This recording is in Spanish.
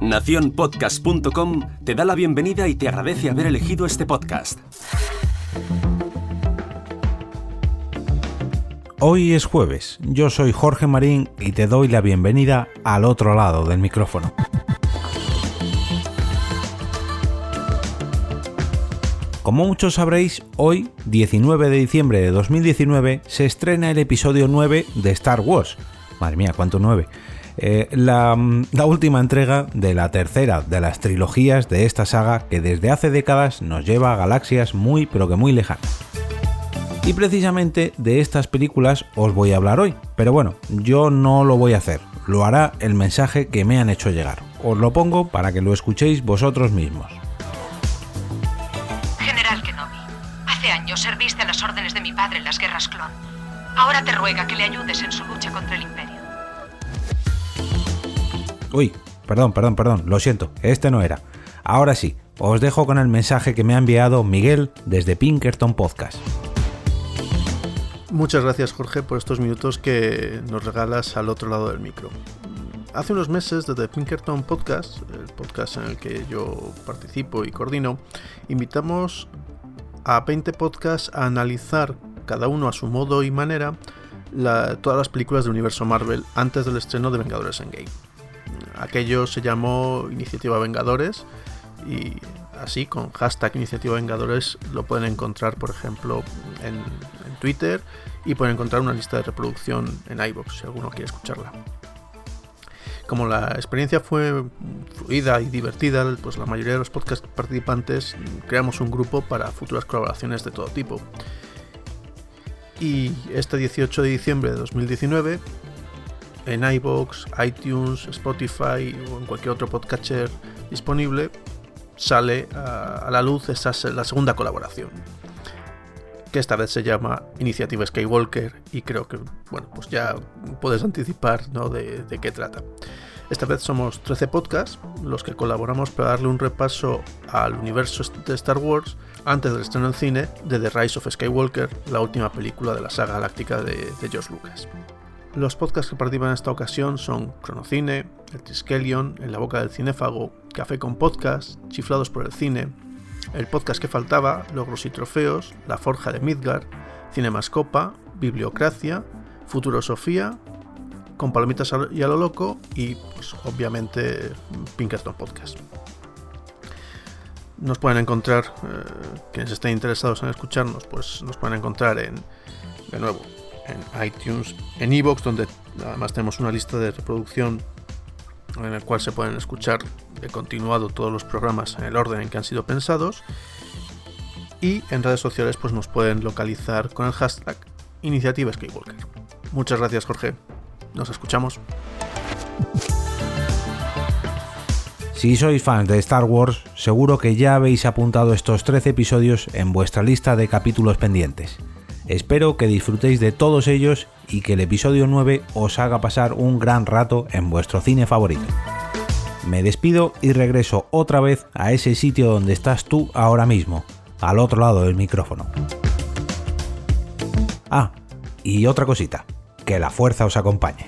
Naciónpodcast.com te da la bienvenida y te agradece haber elegido este podcast. Hoy es jueves, yo soy Jorge Marín y te doy la bienvenida al otro lado del micrófono. Como muchos sabréis, hoy, 19 de diciembre de 2019, se estrena el episodio 9 de Star Wars. Madre mía, cuánto 9. Eh, la, la, última entrega de la tercera de las trilogías de esta saga que desde hace décadas nos lleva a galaxias muy pero que muy lejanas. Y precisamente de estas películas os voy a hablar hoy. Pero bueno, yo no lo voy a hacer, lo hará el mensaje que me han hecho llegar. Os lo pongo para que lo escuchéis vosotros mismos. General Kenobi, hace años serviste a las órdenes de mi padre en las guerras clon. Ahora te ruega que le ayudes en su lucha contra el Imperio. Uy, perdón, perdón, perdón, lo siento, este no era. Ahora sí, os dejo con el mensaje que me ha enviado Miguel desde Pinkerton Podcast. Muchas gracias Jorge por estos minutos que nos regalas al otro lado del micro. Hace unos meses desde Pinkerton Podcast, el podcast en el que yo participo y coordino, invitamos a 20 podcasts a analizar cada uno a su modo y manera todas las películas del universo Marvel antes del estreno de Vengadores Endgame. Aquello se llamó Iniciativa Vengadores y así con hashtag Iniciativa Vengadores lo pueden encontrar por ejemplo en, en Twitter y pueden encontrar una lista de reproducción en iBox si alguno quiere escucharla. Como la experiencia fue fluida y divertida, pues la mayoría de los podcast participantes creamos un grupo para futuras colaboraciones de todo tipo. Y este 18 de diciembre de 2019, en iBox, iTunes, Spotify o en cualquier otro podcatcher disponible, sale a, la luz esa la segunda colaboración que esta vez se llama Iniciativa Skywalker y creo que, bueno, pues ya puedes anticipar ¿no? de, qué trata. Esta vez somos 13 podcasts los que colaboramos para darle un repaso al universo de Star Wars antes del estreno en cine de The Rise of Skywalker, la última película de la saga galáctica de George Lucas. Los podcasts que participan en esta ocasión son Cronocine, El Triskelion, En la boca del cinéfago, Café con Podcast, Chiflados por el cine, el podcast que faltaba, Logros y Trofeos, La Forja de Midgard, Cinemascopa, Bibliocracia, Futurosofía, con Palomitas y a lo Loco y, pues, obviamente, Pinkerton Podcast. Nos pueden encontrar, eh, quienes estén interesados en escucharnos, pues nos pueden encontrar en, de nuevo, en iTunes, en Evox, donde además tenemos una lista de reproducción en el cual se pueden escuchar de continuado todos los programas en el orden en que han sido pensados. Y en redes sociales pues nos pueden localizar con el hashtag Iniciativa Skywalker. Muchas gracias Jorge. Nos escuchamos. Si sois fans de Star Wars, seguro que ya habéis apuntado estos 13 episodios en vuestra lista de capítulos pendientes. Espero que disfrutéis de todos ellos y que el episodio 9 os haga pasar un gran rato en vuestro cine favorito. Me despido y regreso otra vez a ese sitio donde estás tú ahora mismo, al otro lado del micrófono. Ah, y otra cosita, que la fuerza os acompañe.